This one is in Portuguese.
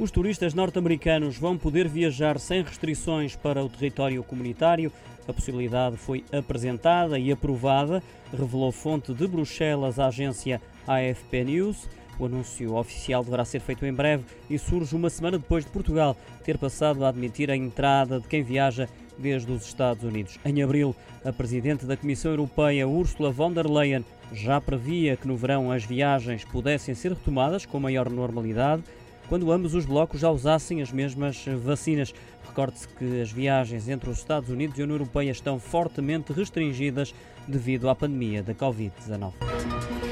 Os turistas norte-americanos vão poder viajar sem restrições para o território comunitário. A possibilidade foi apresentada e aprovada, revelou fonte de Bruxelas à agência AFP News. O anúncio oficial deverá ser feito em breve e surge uma semana depois de Portugal ter passado a admitir a entrada de quem viaja desde os Estados Unidos. Em abril, a presidente da Comissão Europeia, Ursula von der Leyen, já previa que no verão as viagens pudessem ser retomadas com maior normalidade quando ambos os blocos já usassem as mesmas vacinas. Recorde-se que as viagens entre os Estados Unidos e a União Europeia estão fortemente restringidas devido à pandemia da Covid-19.